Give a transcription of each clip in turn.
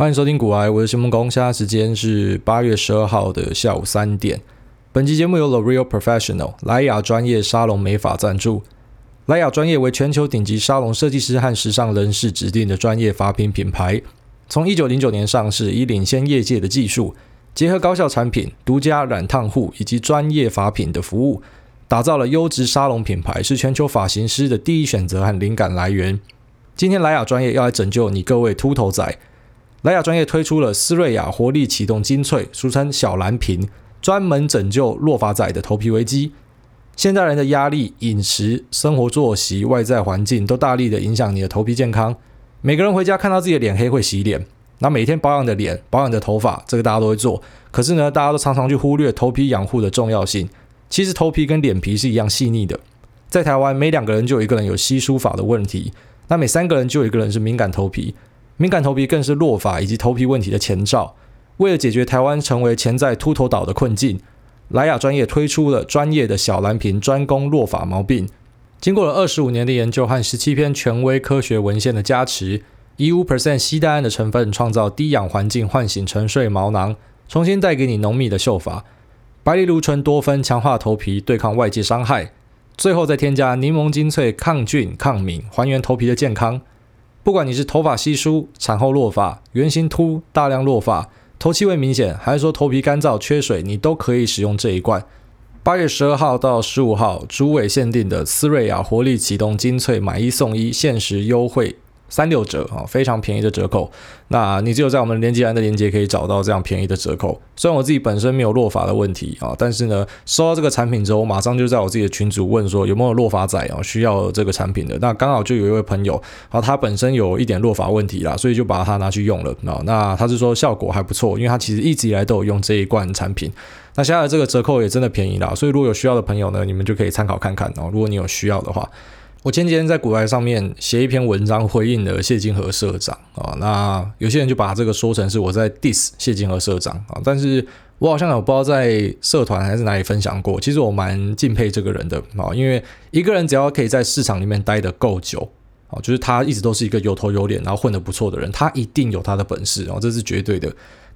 欢迎收听股癌，我是新梦工。现在时间是八月十二号的下午三点。本期节目由 The Real Professional 莱雅专业沙龙美发赞助。莱雅专业为全球顶级沙龙设计师和时尚人士指定的专业发品品牌。从一九零九年上市，以领先业界的技术，结合高效产品、独家染烫护以及专业发品的服务，打造了优质沙龙品牌，是全球发型师的第一选择和灵感来源。今天莱雅专业要来拯救你各位秃头仔。莱雅专业推出了斯瑞雅活力启动精粹，俗称小蓝瓶，专门拯救落发仔的头皮危机。现代人的压力、饮食、生活作息、外在环境都大力的影响你的头皮健康。每个人回家看到自己的脸黑会洗脸，那每天保养的脸、保养的头发，这个大家都会做。可是呢，大家都常常去忽略头皮养护的重要性。其实头皮跟脸皮是一样细腻的。在台湾，每两个人就有一个人有稀疏发的问题，那每三个人就有一个人是敏感头皮。敏感头皮更是落发以及头皮问题的前兆。为了解决台湾成为潜在秃头岛的困境，莱雅专业推出了专业的小蓝瓶，专攻落发毛病。经过了二十五年的研究和十七篇权威科学文献的加持，以五 percent 西戴胺的成分创造低氧环境，唤醒沉睡毛囊，重新带给你浓密的秀发。白藜芦醇多酚强化头皮，对抗外界伤害。最后再添加柠檬精粹，抗菌抗敏，还原头皮的健康。不管你是头发稀疏、产后落发、圆形秃、大量落发、头气味明显，还是说头皮干燥缺水，你都可以使用这一罐。八月十二号到十五号，主委限定的思瑞雅活力启动精粹买一送一，限时优惠。三六折啊，非常便宜的折扣。那你只有在我们连接栏的连接可以找到这样便宜的折扣。虽然我自己本身没有落发的问题啊，但是呢，收到这个产品之后，我马上就在我自己的群组问说有没有落发仔啊需要这个产品的。那刚好就有一位朋友啊，他本身有一点落发问题啦，所以就把它拿去用了啊。那他是说效果还不错，因为他其实一直以来都有用这一罐产品。那现在这个折扣也真的便宜啦，所以如果有需要的朋友呢，你们就可以参考看看哦。如果你有需要的话。我前几天在股癌上面写一篇文章回应了谢金河社长啊，那有些人就把这个说成是我在 diss 谢金河社长啊，但是我好像有不知道在社团还是哪里分享过，其实我蛮敬佩这个人的啊，因为一个人只要可以在市场里面待得够久啊，就是他一直都是一个有头有脸，然后混得不错的人，他一定有他的本事哦，这是绝对的。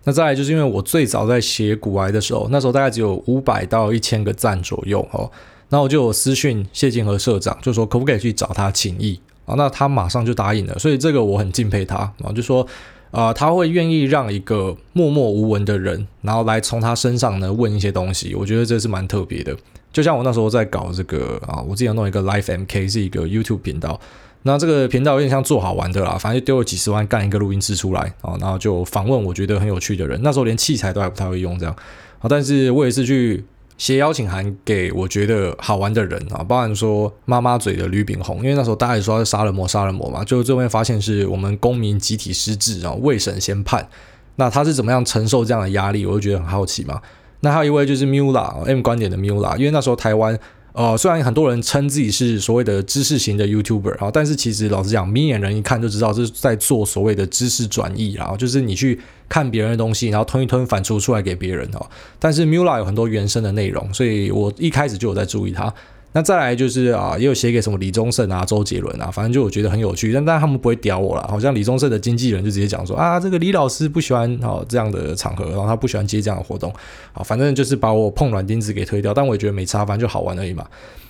那再来就是因为我最早在写古癌的时候，那时候大概只有五百到一千个赞左右哦。那我就有私讯谢金和社长，就说可不可以去找他请益啊？那他马上就答应了，所以这个我很敬佩他啊。就说啊、他会愿意让一个默默无闻的人，然后来从他身上呢问一些东西，我觉得这是蛮特别的。就像我那时候在搞这个啊，我之前弄一个 Life MK 是一个 YouTube 频道，那这个频道有点像做好玩的啦，反正就丢了几十万干一个录音室出来啊，然后就访问我觉得很有趣的人。那时候连器材都还不太会用这样啊，但是我也是去。写邀请函给我觉得好玩的人啊，包含说妈妈嘴的吕炳宏，因为那时候大家也说是杀人魔，杀人魔嘛，就最后面发现是我们公民集体失智啊，未审先判，那他是怎么样承受这样的压力，我就觉得很好奇嘛。那还有一位就是 Mula M 观点的 Mula，因为那时候台湾。呃，虽然很多人称自己是所谓的知识型的 YouTuber 啊，但是其实老实讲，明眼人一看就知道这是在做所谓的知识转移，然后就是你去看别人的东西，然后吞一吞反刍出来给别人哦。但是 Mula 有很多原生的内容，所以我一开始就有在注意它。那再来就是啊，也有写给什么李宗盛啊、周杰伦啊，反正就我觉得很有趣，但但他们不会屌我啦。好像李宗盛的经纪人就直接讲说啊，这个李老师不喜欢哦这样的场合，然后他不喜欢接这样的活动，啊，反正就是把我碰软钉子给推掉。但我也觉得没差，反正就好玩而已嘛。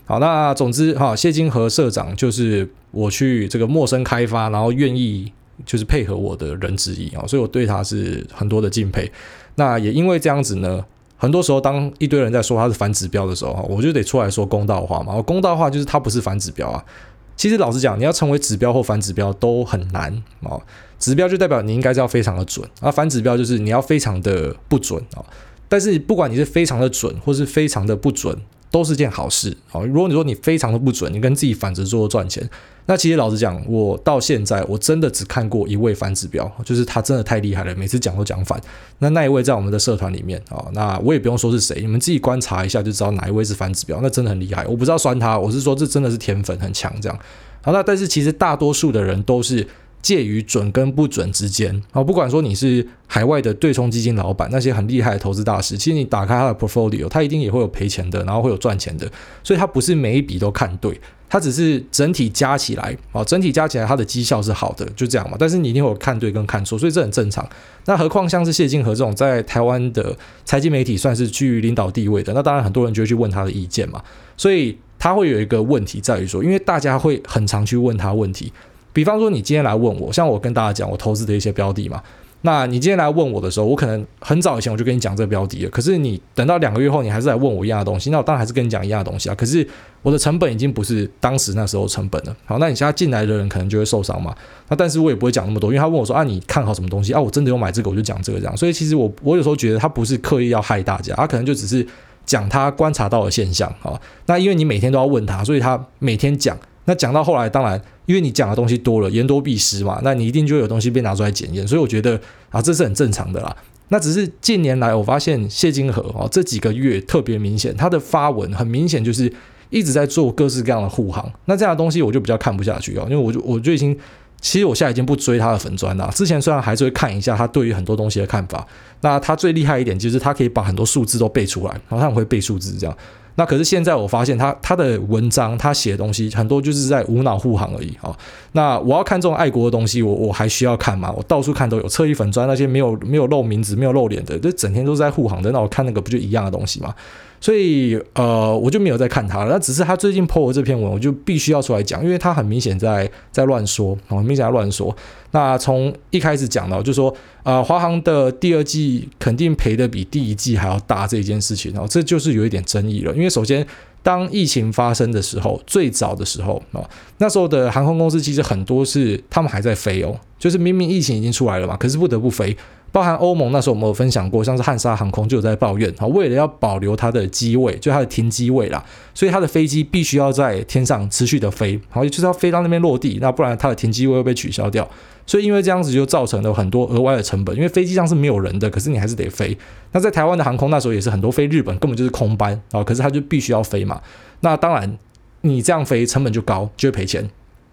好，那总之哈，谢金河社长就是我去这个陌生开发，然后愿意就是配合我的人之一啊，所以我对他是很多的敬佩。那也因为这样子呢。很多时候，当一堆人在说他是反指标的时候，我就得出来说公道话嘛。公道话就是他不是反指标啊。其实老实讲，你要成为指标或反指标都很难啊。指标就代表你应该是要非常的准，而反指标就是你要非常的不准啊。但是不管你是非常的准或是非常的不准。都是件好事啊！如果你说你非常的不准，你跟自己反着做赚钱，那其实老实讲，我到现在我真的只看过一位反指标，就是他真的太厉害了，每次讲都讲反。那那一位在我们的社团里面啊，那我也不用说是谁，你们自己观察一下就知道哪一位是反指标，那真的很厉害。我不知道酸他，我是说这真的是天分很强这样。好，那但是其实大多数的人都是介于准跟不准之间啊，不管说你是海外的对冲基金老板，那些很厉害的投资大师，其实你打开他的 portfolio，他一定也会有赔钱的，然后会有赚钱的，所以他不是每一笔都看对，他只是整体加起来啊，整体加起来他的绩效是好的，就这样嘛。但是你一定会有看对跟看错，所以这很正常。那何况像是谢金河这种在台湾的财经媒体算是居于领导地位的，那当然很多人就会去问他的意见嘛。所以他会有一个问题在于说，因为大家会很常去问他问题。比方说，你今天来问我，像我跟大家讲我投资的一些标的嘛，那你今天来问我的时候，我可能很早以前我就跟你讲这标的了。可是你等到两个月后，你还是来问我一样的东西，那我当然还是跟你讲一样的东西啊。可是我的成本已经不是当时那时候成本了。好，那你现在进来的人可能就会受伤嘛。那但是我也不会讲那么多，因为他问我说啊，你看好什么东西啊？我真的有买这个，我就讲这个这样。所以其实我我有时候觉得他不是刻意要害大家，他可能就只是讲他观察到的现象啊。那因为你每天都要问他，所以他每天讲。那讲到后来，当然，因为你讲的东西多了，言多必失嘛，那你一定就有东西被拿出来检验，所以我觉得啊，这是很正常的啦。那只是近年来，我发现谢金河哦，这几个月特别明显，他的发文很明显就是一直在做各式各样的护航。那这样的东西我就比较看不下去哦，因为我就我就已经，其实我现在已经不追他的粉专了。之前虽然还是会看一下他对于很多东西的看法，那他最厉害一点就是他可以把很多数字都背出来，然后他很会背数字这样。那可是现在我发现他他的文章他写的东西很多就是在无脑护航而已啊。那我要看这种爱国的东西，我我还需要看吗？我到处看都有车衣粉砖那些没有没有露名字、没有露脸的，就整天都是在护航的。那我看那个不就一样的东西吗？所以呃，我就没有再看他了。那只是他最近 po 的这篇文，我就必须要出来讲，因为他很明显在在乱说，很明显在乱说。那从一开始讲到，就说呃，华航的第二季肯定赔的比第一季还要大这一件事情，然后这就是有一点争议了。因为首先，当疫情发生的时候，最早的时候啊，那时候的航空公司其实很多是他们还在飞哦，就是明明疫情已经出来了嘛，可是不得不飞。包含欧盟那时候我们有分享过，像是汉莎航空就有在抱怨啊，为了要保留它的机位，就它的停机位啦，所以它的飞机必须要在天上持续的飞，好，就是要飞到那边落地，那不然它的停机位会被取消掉。所以因为这样子就造成了很多额外的成本，因为飞机上是没有人的，可是你还是得飞。那在台湾的航空那时候也是很多飞日本根本就是空班啊，可是它就必须要飞嘛。那当然你这样飞成本就高，就会赔钱。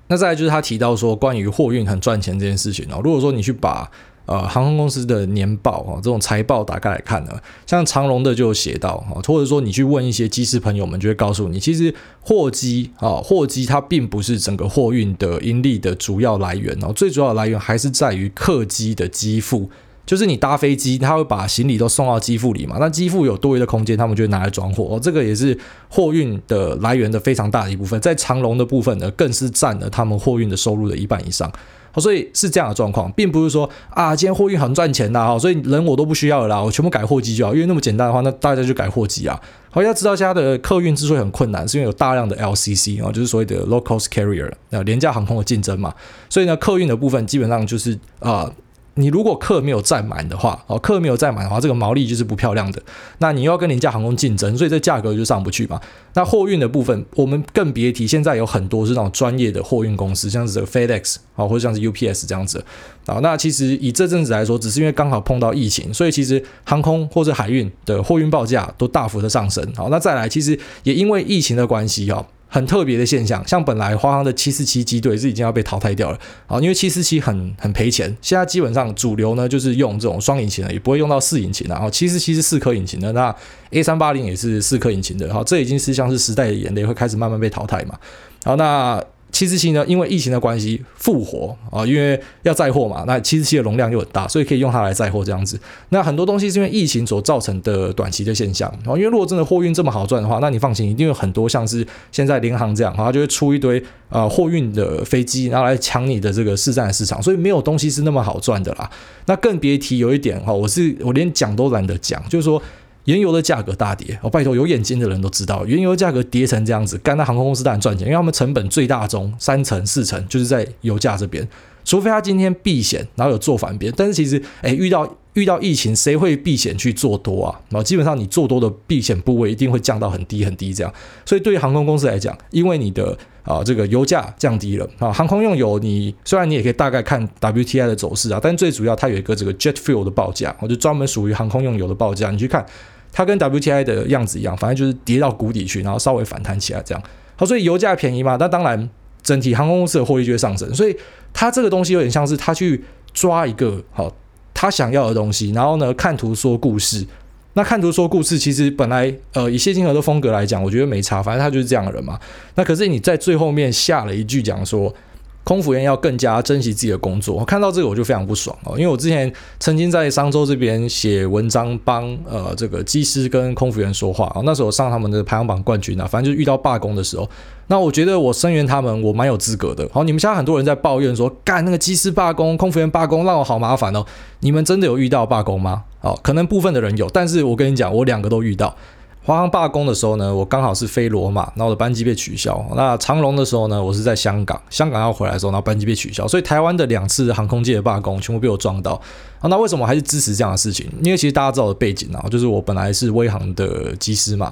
那再来就是他提到说关于货运很赚钱这件事情啊，如果说你去把呃，航空公司的年报啊，这种财报打开来看呢，像长龙的就写到啊，或者说你去问一些机师朋友们，就会告诉你，其实货机啊，货机它并不是整个货运的盈利的主要来源哦，最主要的来源还是在于客机的机腹，就是你搭飞机，他会把行李都送到机腹里嘛，那机腹有多余的空间，他们就会拿来装货哦，这个也是货运的来源的非常大的一部分，在长龙的部分呢，更是占了他们货运的收入的一半以上。所以是这样的状况，并不是说啊，今天货运很赚钱呐，哈，所以人我都不需要了啦，我全部改货机就好，因为那么简单的话，那大家就改货机啊。好，要知道现在的客运之所以很困难，是因为有大量的 LCC 啊，就是所谓的 low cost carrier 啊，廉价航空的竞争嘛，所以呢，客运的部分基本上就是啊。你如果客没有占满的话，哦，客没有占满的话，这个毛利就是不漂亮的。那你又要跟廉价航空竞争，所以这价格就上不去嘛。那货运的部分，我们更别提，现在有很多是那种专业的货运公司，像是 FedEx 啊，或者像是 UPS 这样子啊。那其实以这阵子来说，只是因为刚好碰到疫情，所以其实航空或者海运的货运报价都大幅的上升。好，那再来，其实也因为疫情的关系啊。很特别的现象，像本来华航的七四七机队是已经要被淘汰掉了啊，因为七四七很很赔钱。现在基本上主流呢就是用这种双引擎的，也不会用到四引擎的。然后七四七是四颗引擎的，那 A 三八零也是四颗引擎的。好，这已经是像是时代的眼泪，会开始慢慢被淘汰嘛。好，那。七四七呢，因为疫情的关系复活啊，因为要载货嘛，那七四七的容量又很大，所以可以用它来载货这样子。那很多东西是因为疫情所造成的短期的现象啊，因为如果真的货运这么好赚的话，那你放心，一定有很多像是现在联航这样，它就会出一堆呃货运的飞机，然后来抢你的这个市占市场，所以没有东西是那么好赚的啦。那更别提有一点哈，我是我连讲都懒得讲，就是说。原油的价格大跌，我、哦、拜托有眼睛的人都知道，原油价格跌成这样子，干那航空公司当然赚钱，因为他们成本最大中三成四成就是在油价这边，除非他今天避险，然后有做反边，但是其实，诶，遇到遇到疫情，谁会避险去做多啊？然后基本上你做多的避险部位一定会降到很低很低这样，所以对于航空公司来讲，因为你的啊这个油价降低了啊，航空用油你虽然你也可以大概看 WTI 的走势啊，但最主要它有一个这个 Jet Fuel 的报价，我就专门属于航空用油的报价，你去看。它跟 WTI 的样子一样，反正就是跌到谷底去，然后稍微反弹起来这样。好，所以油价便宜嘛，那当然整体航空公司的获利就会上升。所以他这个东西有点像是他去抓一个好他想要的东西，然后呢看图说故事。那看图说故事，其实本来呃以谢金河的风格来讲，我觉得没差，反正他就是这样的人嘛。那可是你在最后面下了一句讲说。空服员要更加珍惜自己的工作。我看到这个我就非常不爽哦，因为我之前曾经在商周这边写文章帮呃这个机师跟空服员说话啊，那时候上他们的排行榜冠军啊，反正就遇到罢工的时候，那我觉得我声援他们，我蛮有资格的。好，你们现在很多人在抱怨说，干那个机师罢工、空服员罢工，让我好麻烦哦。你们真的有遇到罢工吗？好，可能部分的人有，但是我跟你讲，我两个都遇到。华航罢工的时候呢，我刚好是飞罗马，然后我的班机被取消。那长龙的时候呢，我是在香港，香港要回来的时候，然后班机被取消。所以台湾的两次航空界的罢工全部被我撞到。啊，那为什么我还是支持这样的事情？因为其实大家知道我的背景啊，就是我本来是威航的机师嘛。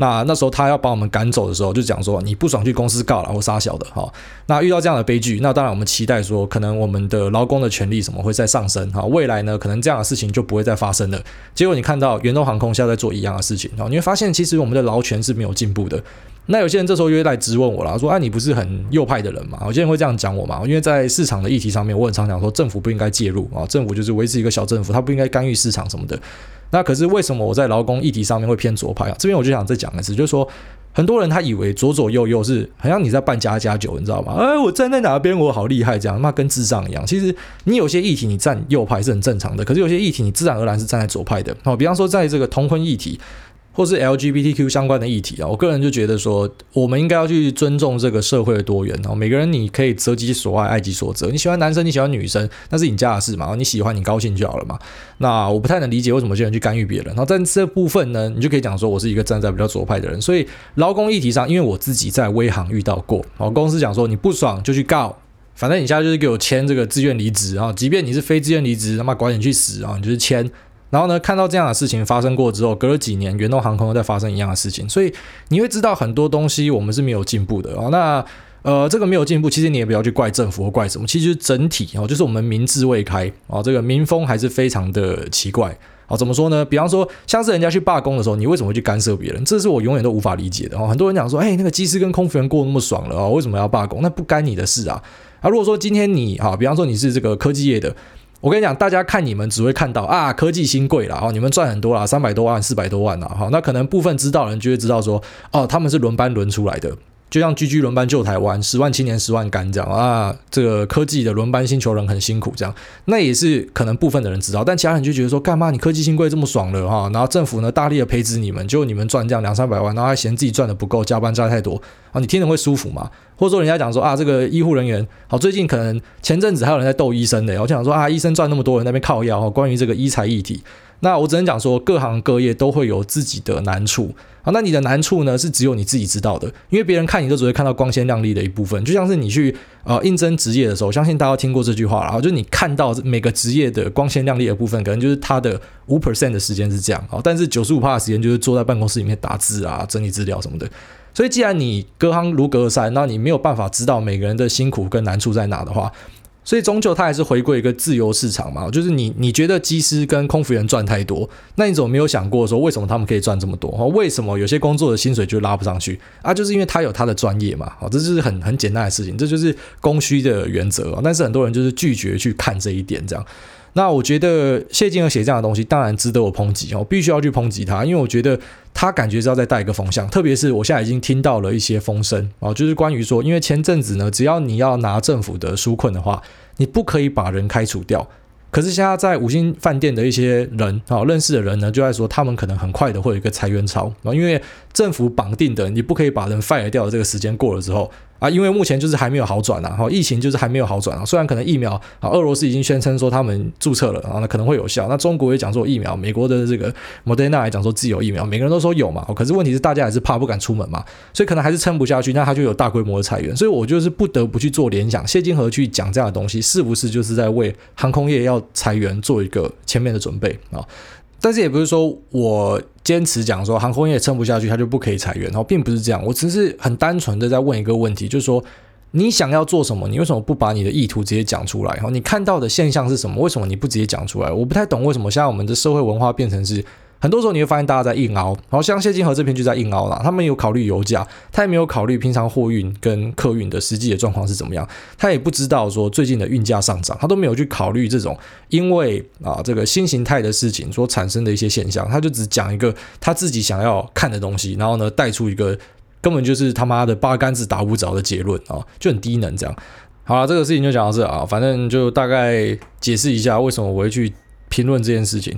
那那时候他要把我们赶走的时候，就讲说你不爽去公司告了，或杀小的哈。那遇到这样的悲剧，那当然我们期待说，可能我们的劳工的权利什么会再上升哈。未来呢，可能这样的事情就不会再发生了。结果你看到远东航空现在在做一样的事情，你会发现其实我们的劳权是没有进步的。那有些人这时候又会来质问我了，说啊，你不是很右派的人嘛？有些人会这样讲我嘛？因为在市场的议题上面，我很常讲说政府不应该介入啊，政府就是维持一个小政府，他不应该干预市场什么的。那可是为什么我在劳工议题上面会偏左派啊？这边我就想再讲一次，就是说很多人他以为左左右右是好像你在办家家酒，你知道吗？哎，我站在哪边我好厉害，这样那跟智障一样。其实你有些议题你站右派是很正常的，可是有些议题你自然而然是站在左派的。好，比方说在这个同婚议题。或是 LGBTQ 相关的议题啊，我个人就觉得说，我们应该要去尊重这个社会的多元哦。每个人你可以择己所爱，爱己所择。你喜欢男生，你喜欢女生，那是你家的事嘛。你喜欢，你高兴就好了嘛。那我不太能理解为什么有些人去干预别人。然后在这部分呢，你就可以讲说我是一个站在比较左派的人。所以劳工议题上，因为我自己在威航遇到过，哦，公司讲说你不爽就去告，反正你现在就是给我签这个自愿离职啊，即便你是非自愿离职，他妈管你去死啊，你就是签。然后呢，看到这样的事情发生过之后，隔了几年，圆通航空又在发生一样的事情，所以你会知道很多东西我们是没有进步的哦。那呃，这个没有进步，其实你也不要去怪政府或怪什么，其实整体哦，就是我们民智未开哦，这个民风还是非常的奇怪哦。怎么说呢？比方说，像是人家去罢工的时候，你为什么会去干涉别人？这是我永远都无法理解的哦。很多人讲说，哎，那个机师跟空服员过那么爽了哦，为什么要罢工？那不干你的事啊。啊，如果说今天你哈，比方说你是这个科技业的。我跟你讲，大家看你们只会看到啊，科技新贵了哦，你们赚很多啦，三百多万、四百多万了哈，那可能部分知道人就会知道说，哦，他们是轮班轮出来的。就像 GG 轮班救台湾，十万青年十万干这样啊，这个科技的轮班星球人很辛苦这样，那也是可能部分的人知道，但其他人就觉得说，干嘛你科技新贵这么爽了哈？然后政府呢大力的培植你们，就你们赚这样两三百万，然后还嫌自己赚的不够，加班加太多啊，你听着会舒服吗？或者说人家讲说啊，这个医护人员好，最近可能前阵子还有人在斗医生的，我就想说啊，医生赚那么多人那边靠药哈，关于这个医材议题。那我只能讲说，各行各业都会有自己的难处啊。那你的难处呢，是只有你自己知道的，因为别人看你都只会看到光鲜亮丽的一部分。就像是你去呃应征职业的时候，相信大家听过这句话啦，就是你看到每个职业的光鲜亮丽的部分，可能就是他的五 percent 的时间是这样啊，但是九十五趴的时间就是坐在办公室里面打字啊、整理资料什么的。所以既然你隔行如隔山，那你没有办法知道每个人的辛苦跟难处在哪的话。所以终究他还是回归一个自由市场嘛，就是你你觉得机师跟空服员赚太多，那你怎么没有想过说为什么他们可以赚这么多？为什么有些工作的薪水就拉不上去啊？就是因为他有他的专业嘛，好，这就是很很简单的事情，这就是供需的原则。但是很多人就是拒绝去看这一点，这样。那我觉得谢金河写这样的东西，当然值得我抨击，我必须要去抨击他，因为我觉得他感觉是要再带一个风向，特别是我现在已经听到了一些风声啊，就是关于说，因为前阵子呢，只要你要拿政府的纾困的话，你不可以把人开除掉。可是现在在五星饭店的一些人啊，认识的人呢，就在说他们可能很快的会有一个裁员潮啊，因为政府绑定的，你不可以把人 fire 掉的这个时间过了之后。啊，因为目前就是还没有好转啊，哈，疫情就是还没有好转啊。虽然可能疫苗啊，俄罗斯已经宣称说他们注册了啊，那可能会有效。那中国也讲说疫苗，美国的这个莫德纳也讲说自己有疫苗，每个人都说有嘛。可是问题是大家还是怕不敢出门嘛，所以可能还是撑不下去，那他就有大规模的裁员。所以我就是不得不去做联想，谢金河去讲这样的东西，是不是就是在为航空业要裁员做一个前面的准备啊？但是也不是说我坚持讲说航空业撑不下去，它就不可以裁员，然后并不是这样。我只是很单纯的在问一个问题，就是说你想要做什么？你为什么不把你的意图直接讲出来？然后，你看到的现象是什么？为什么你不直接讲出来？我不太懂为什么现在我们的社会文化变成是很多时候你会发现大家在硬凹，然后像谢金河这边就在硬凹啦，他们有考虑油价，他也没有考虑平常货运跟客运的实际的状况是怎么样，他也不知道说最近的运价上涨，他都没有去考虑这种因为啊这个新形态的事情所产生的一些现象，他就只讲一个他自己想要看的东西，然后呢带出一个根本就是他妈的八竿子打不着的结论啊，就很低能这样。好了，这个事情就讲到这啊，反正就大概解释一下为什么我会去评论这件事情。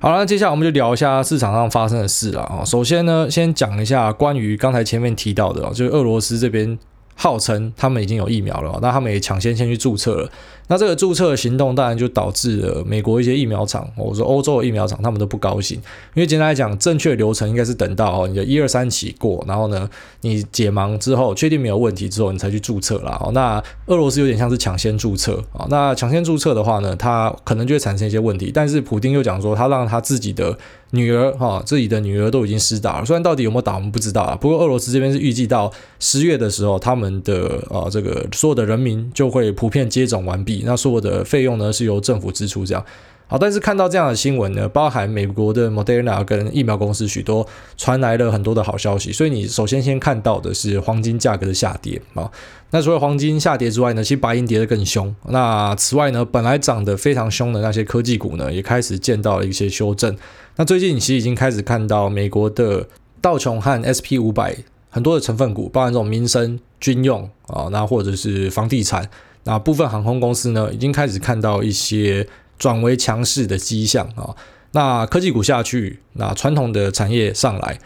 好了，那接下来我们就聊一下市场上发生的事了啊。首先呢，先讲一下关于刚才前面提到的，就是俄罗斯这边。号称他们已经有疫苗了，那他们也抢先先去注册了。那这个注册的行动当然就导致了美国一些疫苗厂，或者说欧洲的疫苗厂，他们都不高兴。因为简单来讲，正确流程应该是等到你的一二三期过，然后呢你解盲之后确定没有问题之后，你才去注册啦。那俄罗斯有点像是抢先注册啊。那抢先注册的话呢，它可能就会产生一些问题。但是普丁又讲说，他让他自己的。女儿哈，自己的女儿都已经施打了，虽然到底有没有打我们不知道啊。不过俄罗斯这边是预计到十月的时候，他们的呃这个所有的人民就会普遍接种完毕，那所有的费用呢是由政府支出这样。好，但是看到这样的新闻呢，包含美国的 Moderna 跟疫苗公司许多传来了很多的好消息，所以你首先先看到的是黄金价格的下跌啊。那除了黄金下跌之外呢，其实白银跌得更凶。那此外呢，本来涨得非常凶的那些科技股呢，也开始见到了一些修正。那最近其实已经开始看到美国的道琼和 SP 五百很多的成分股，包含这种民生、军用啊，那或者是房地产，那部分航空公司呢，已经开始看到一些。转为强势的迹象啊，那科技股下去，那传统的产业上来，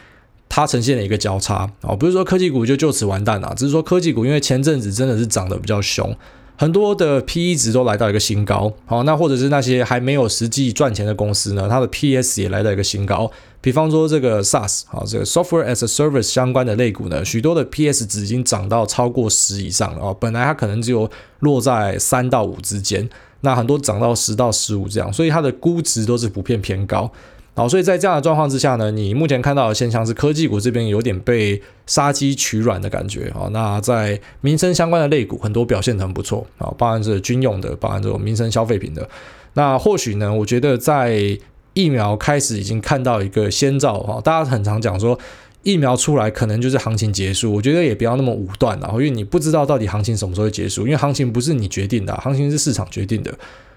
它呈现了一个交叉啊，不是说科技股就就此完蛋了，只是说科技股因为前阵子真的是涨得比较凶，很多的 PE 值都来到一个新高，好，那或者是那些还没有实际赚钱的公司呢，它的 PS 也来到一个新高，比方说这个 SaaS 啊，这个 Software as a Service 相关的类股呢，许多的 PS 值已经涨到超过十以上了啊，本来它可能只有落在三到五之间。那很多涨到十到十五这样，所以它的估值都是普遍偏高。好，所以在这样的状况之下呢，你目前看到的现象是科技股这边有点被杀鸡取卵的感觉啊。那在民生相关的类股，很多表现得很不错啊，包含是军用的，包含这种民生消费品的。那或许呢，我觉得在疫苗开始已经看到一个先兆啊，大家很常讲说。疫苗出来可能就是行情结束，我觉得也不要那么武断了，因为你不知道到底行情什么时候会结束，因为行情不是你决定的，行情是市场决定的。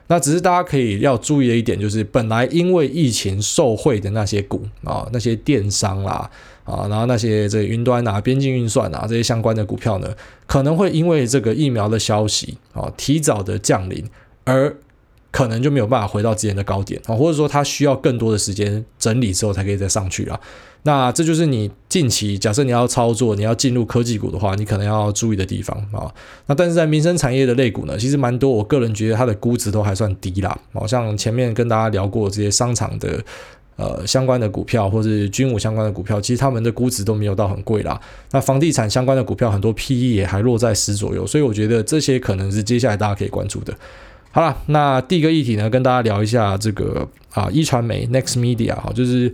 那只是大家可以要注意的一点，就是本来因为疫情受惠的那些股啊，那些电商啦啊，然后那些这个云端啊、边境运算啊这些相关的股票呢，可能会因为这个疫苗的消息啊提早的降临而。可能就没有办法回到之前的高点啊，或者说它需要更多的时间整理之后才可以再上去啊。那这就是你近期假设你要操作，你要进入科技股的话，你可能要注意的地方啊。那但是在民生产业的类股呢，其实蛮多，我个人觉得它的估值都还算低啦。好像前面跟大家聊过这些商场的呃相关的股票，或是军武相关的股票，其实他们的估值都没有到很贵啦。那房地产相关的股票，很多 PE 也还落在十左右，所以我觉得这些可能是接下来大家可以关注的。好了，那第一个议题呢，跟大家聊一下这个啊，一传媒 Next Media 哈，就是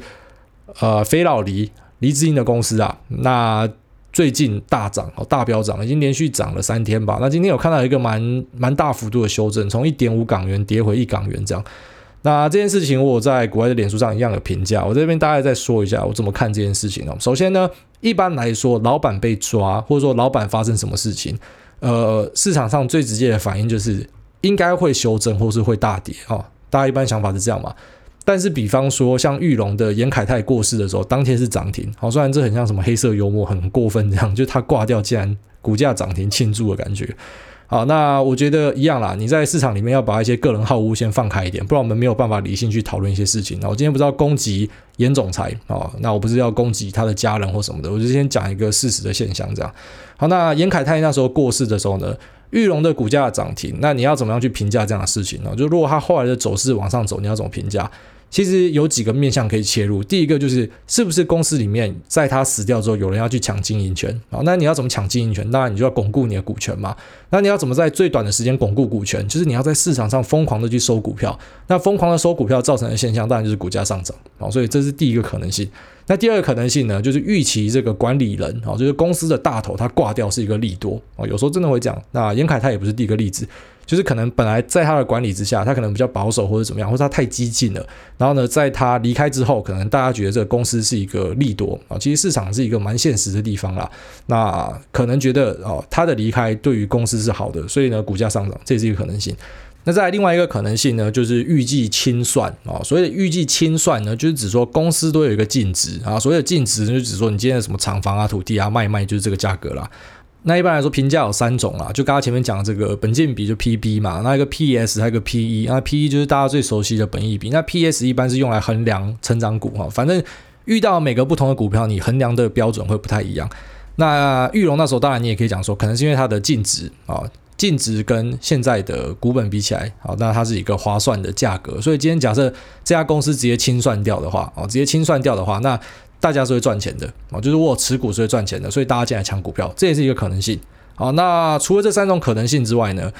呃，斐老黎黎智英的公司啊，那最近大涨哦，大飙涨，已经连续涨了三天吧。那今天有看到一个蛮蛮大幅度的修正，从一点五港元跌回一港元这样。那这件事情我在国外的脸书上一样有评价，我这边大概再说一下我怎么看这件事情哦。首先呢，一般来说，老板被抓或者说老板发生什么事情，呃，市场上最直接的反应就是。应该会修正，或是会大跌啊、大家一般想法是这样嘛？但是，比方说像玉龙的严凯泰过世的时候，当天是涨停。好、虽然这很像什么黑色幽默，很过分这样，就他挂掉，竟然股价涨停庆祝的感觉。好，那我觉得一样啦。你在市场里面要把一些个人好恶先放开一点，不然我们没有办法理性去讨论一些事情。那我今天不是要攻击严总裁、哦，那我不是要攻击他的家人或什么的，我就先讲一个事实的现象这样。好，那严凯泰那时候过世的时候呢，玉龙的股价涨停，那你要怎么样去评价这样的事情呢？就如果他后来的走势往上走，你要怎么评价？其实有几个面向可以切入。第一个就是是不是公司里面在他死掉之后，有人要去抢经营权啊？那你要怎么抢经营权？当然你就要巩固你的股权嘛。那你要怎么在最短的时间巩固股权？就是你要在市场上疯狂的去收股票。那疯狂的收股票造成的现象，当然就是股价上涨啊。所以这是第一个可能性。那第二个可能性呢，就是预期这个管理人啊，就是公司的大头他挂掉是一个利多啊。有时候真的会这样。那严凯他也不是第一个例子。就是可能本来在他的管理之下，他可能比较保守或者怎么样，或者他太激进了。然后呢，在他离开之后，可能大家觉得这个公司是一个利多啊，其实市场是一个蛮现实的地方啦。那可能觉得哦，他的离开对于公司是好的，所以呢，股价上涨，这是一个可能性。那再来另外一个可能性呢，就是预计清算啊。所谓的预计清算呢，就是指说公司都有一个净值啊。所谓的净值呢，就指说你今天的什么厂房啊、土地啊卖卖，就是这个价格啦。那一般来说，评价有三种啦，就刚刚前面讲的这个本金比就 PB 嘛，那一个 PS 还有一个 PE，那 PE 就是大家最熟悉的本益比，那 PS 一般是用来衡量成长股哈。反正遇到每个不同的股票，你衡量的标准会不太一样。那玉龙那时候，当然你也可以讲说，可能是因为它的净值啊。净值跟现在的股本比起来，好，那它是一个划算的价格。所以今天假设这家公司直接清算掉的话，哦，直接清算掉的话，那大家是会赚钱的，哦，就是我持股是会赚钱的，所以大家进来抢股票，这也是一个可能性。好，那除了这三种可能性之外呢？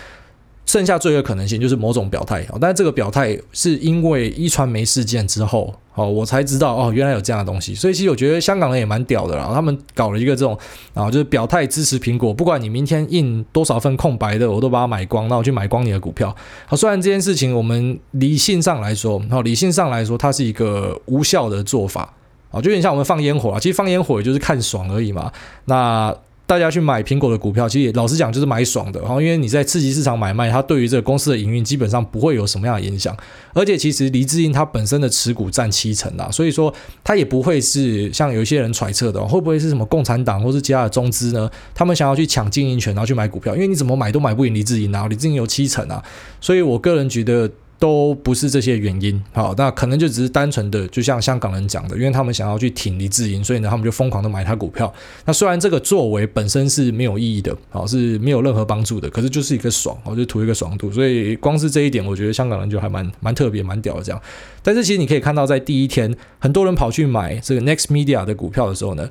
剩下最后一个可能性就是某种表态啊，但是这个表态是因为一传媒事件之后，哦，我才知道哦，原来有这样的东西。所以其实我觉得香港人也蛮屌的啦，他们搞了一个这种啊，就是表态支持苹果，不管你明天印多少份空白的，我都把它买光，那我去买光你的股票。好，虽然这件事情我们理性上来说，好，理性上来说它是一个无效的做法，啊，就有点像我们放烟火啊，其实放烟火也就是看爽而已嘛。那大家去买苹果的股票，其实老实讲就是买爽的，然后因为你在刺激市场买卖，它对于这个公司的营运基本上不会有什么样的影响。而且其实黎智英他本身的持股占七成啊，所以说他也不会是像有一些人揣测的，会不会是什么共产党或是其他的中资呢？他们想要去抢经营权，然后去买股票，因为你怎么买都买不赢黎智英啊，黎智英有七成啊，所以我个人觉得。都不是这些原因，好，那可能就只是单纯的，就像香港人讲的，因为他们想要去挺黎智英，所以呢，他们就疯狂的买他股票。那虽然这个作为本身是没有意义的，好，是没有任何帮助的，可是就是一个爽，我就图一个爽度。所以光是这一点，我觉得香港人就还蛮蛮特别、蛮屌的这样。但是其实你可以看到，在第一天，很多人跑去买这个 Next Media 的股票的时候呢。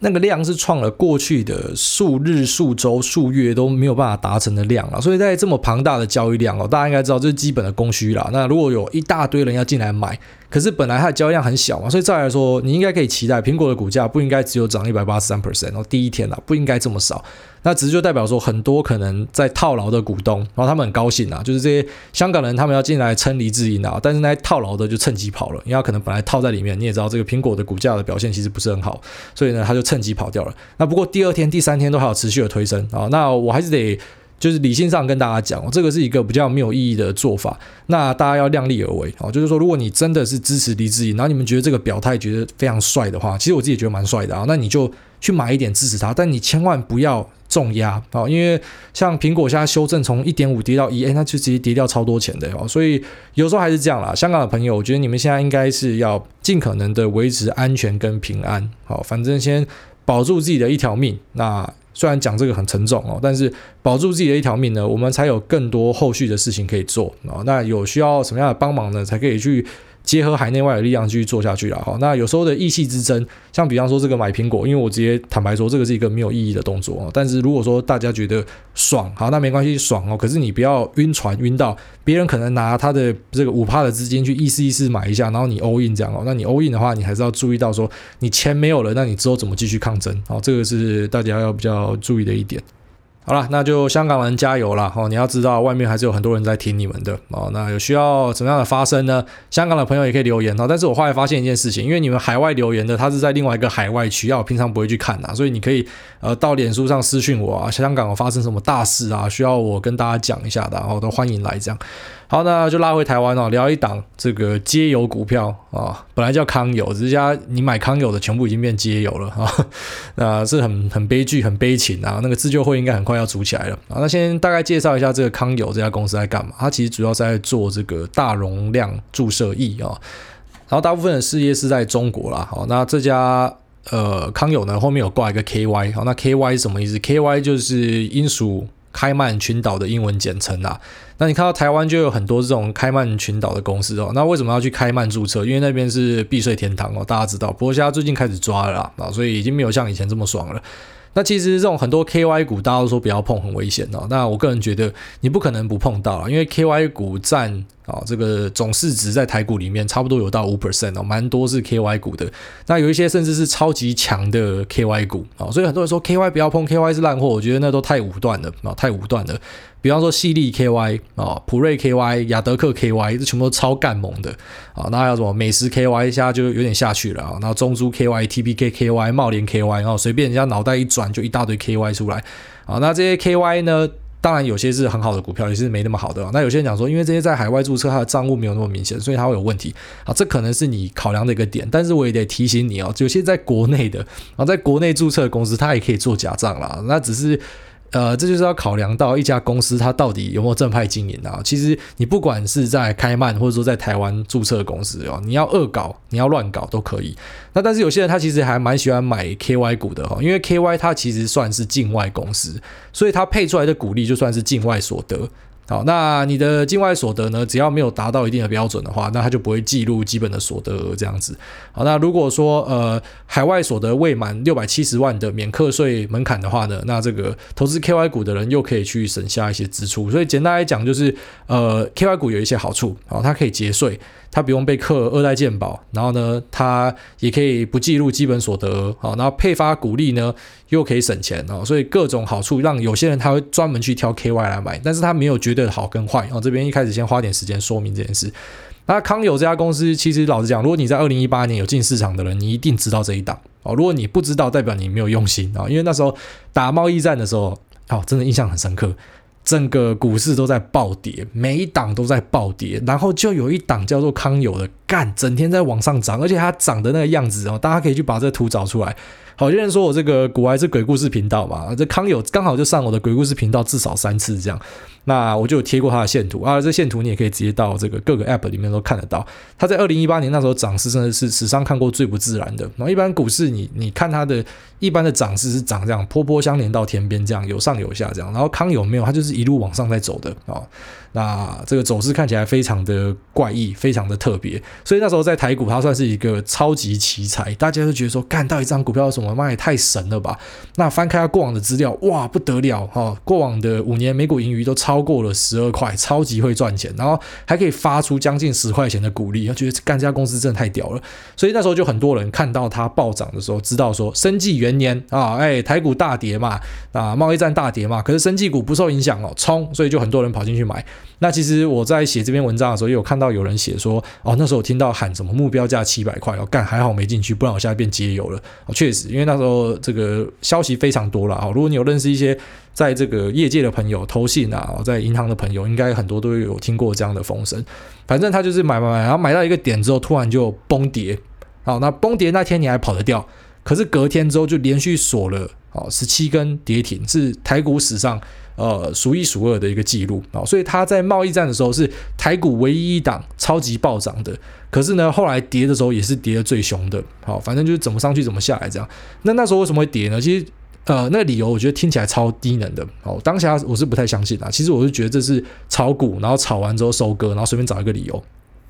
那个量是创了过去的数日、数周、数月都没有办法达成的量了，所以在这么庞大的交易量哦，大家应该知道这是基本的供需啦。那如果有一大堆人要进来买，可是本来它的交易量很小嘛，所以再来说，你应该可以期待苹果的股价不应该只有涨一百八十三 percent 哦，第一天啊，不应该这么少。那只是就代表说，很多可能在套牢的股东，然后他们很高兴啊，就是这些香港人他们要进来撑黎智英啊，但是那些套牢的就趁机跑了，因为他可能本来套在里面，你也知道这个苹果的股价的表现其实不是很好，所以呢他就趁机跑掉了。那不过第二天、第三天都还有持续的推升啊，那我还是得。就是理性上跟大家讲，哦这个是一个比较没有意义的做法。那大家要量力而为哦。就是说，如果你真的是支持黎智英，然后你们觉得这个表态觉得非常帅的话，其实我自己也觉得蛮帅的啊。那你就去买一点支持他，但你千万不要重压啊，因为像苹果现在修正从一点五跌到一，哎，那就直接跌掉超多钱的哦。所以有时候还是这样啦。香港的朋友，我觉得你们现在应该是要尽可能的维持安全跟平安。好，反正先保住自己的一条命。那。虽然讲这个很沉重哦，但是保住自己的一条命呢，我们才有更多后续的事情可以做啊。那有需要什么样的帮忙呢？才可以去。结合海内外的力量继续做下去了哈。那有时候的意气之争，像比方说这个买苹果，因为我直接坦白说，这个是一个没有意义的动作。但是如果说大家觉得爽，好，那没关系，爽哦。可是你不要晕船晕到别人可能拿他的这个五趴的资金去意思意思买一下，然后你 all in 这样哦。那你 all in 的话，你还是要注意到说你钱没有了，那你之后怎么继续抗争？好，这个是大家要比较注意的一点。好了，那就香港人加油了哦！你要知道，外面还是有很多人在挺你们的哦。那有需要怎么样的发声呢？香港的朋友也可以留言哦。但是我后来发现一件事情，因为你们海外留言的，他是在另外一个海外区，要我平常不会去看呐，所以你可以呃到脸书上私讯我啊，香港发生什么大事啊，需要我跟大家讲一下的，然后都欢迎来这样。好，那就拉回台湾哦，聊一档这个街友股票啊，本来叫康友，只是家你买康友的全部已经变街友了啊，那是很很悲剧、很悲情啊。那个自救会应该很快要组起来了啊。那先大概介绍一下这个康友这家公司在干嘛？它其实主要是在做这个大容量注射液啊，然后大部分的事业是在中国啦。好，那这家呃康友呢后面有挂一个 KY，好，那 KY 是什么意思？KY 就是英属开曼群岛的英文简称啊。那你看到台湾就有很多这种开曼群岛的公司哦，那为什么要去开曼注册？因为那边是避税天堂哦，大家知道。不过现在最近开始抓了，啊，所以已经没有像以前这么爽了。那其实这种很多 KY 股，大家都说不要碰，很危险哦。那我个人觉得你不可能不碰到，因为 KY 股占啊，这个总市值在台股里面差不多有到五 percent 哦，蛮多是 KY 股的。那有一些甚至是超级强的 KY 股啊，所以很多人说 KY 不要碰，KY 是烂货，我觉得那都太武断了啊，太武断了。比方说西利 KY 啊，普瑞 KY、亚德克 KY，这全部都超干猛的啊。那还有什么美食 KY，现在就有点下去了啊。然后中租 KY、TPK KY、茂联 KY，然后随便人家脑袋一转就一大堆 KY 出来啊。那这些 KY 呢？当然，有些是很好的股票，有些是没那么好的。那有些人讲说，因为这些在海外注册，它的账务没有那么明显，所以它会有问题啊。这可能是你考量的一个点，但是我也得提醒你哦，有些在国内的啊，在国内注册的公司，它也可以做假账啦。那只是。呃，这就是要考量到一家公司它到底有没有正派经营啊。其实你不管是在开曼或者说在台湾注册公司哦，你要恶搞，你要乱搞都可以。那但是有些人他其实还蛮喜欢买 KY 股的哦，因为 KY 它其实算是境外公司，所以它配出来的股利就算是境外所得。好，那你的境外所得呢？只要没有达到一定的标准的话，那它就不会记录基本的所得额这样子。好，那如果说呃海外所得未满六百七十万的免课税门槛的话呢，那这个投资 KY 股的人又可以去省下一些支出。所以简单来讲，就是呃 KY 股有一些好处，好，它可以节税。他不用被课二代健保，然后呢，他也可以不记录基本所得额，好，然后配发股利呢又可以省钱哦，所以各种好处让有些人他会专门去挑 KY 来买，但是他没有绝对的好跟坏哦。这边一开始先花点时间说明这件事。那康友这家公司，其实老实讲，如果你在二零一八年有进市场的人，你一定知道这一档哦。如果你不知道，代表你没有用心啊，因为那时候打贸易战的时候，哦，真的印象很深刻。整个股市都在暴跌，每一档都在暴跌，然后就有一档叫做康友的，干，整天在往上涨，而且它涨的那个样子哦，大家可以去把这图找出来。好，有人说我这个股癌是鬼故事频道嘛，这康友刚好就上我的鬼故事频道至少三次这样。那我就有贴过它的线图啊，这线图你也可以直接到这个各个 App 里面都看得到。它在二零一八年那时候涨势真的是史上看过最不自然的。然后一般股市你你看它的一般的涨势是涨这样，波波相连到天边这样，有上有下这样。然后康有没有？它就是一路往上在走的啊。那这个走势看起来非常的怪异，非常的特别。所以那时候在台股它算是一个超级奇才，大家都觉得说，干到一张股票什么妈也太神了吧？那翻开它过往的资料，哇不得了哈，过往的五年每股盈余都超。过了十二块，超级会赚钱，然后还可以发出将近十块钱的股利，他觉得干这家公司真的太屌了。所以那时候就很多人看到它暴涨的时候，知道说生技元年啊，哎，台股大跌嘛，啊，贸易战大跌嘛，可是生技股不受影响哦，冲，所以就很多人跑进去买。那其实我在写这篇文章的时候，也有看到有人写说，哦，那时候我听到喊什么目标价七百块，哦，干还好没进去，不然我现在变街友了。哦，确实，因为那时候这个消息非常多了啊。如果你有认识一些。在这个业界的朋友、投信啊，在银行的朋友，应该很多都有听过这样的风声。反正他就是买买买，然后买到一个点之后，突然就崩跌。好，那崩跌那天你还跑得掉，可是隔天之后就连续锁了哦十七根跌停，是台股史上呃数一数二的一个记录啊。所以它在贸易战的时候是台股唯一一档超级暴涨的，可是呢后来跌的时候也是跌得最凶的。好，反正就是怎么上去怎么下来这样。那那时候为什么会跌呢？其实。呃，那理由我觉得听起来超低能的哦。当下我是不太相信啊。其实我是觉得这是炒股，然后炒完之后收割，然后随便找一个理由。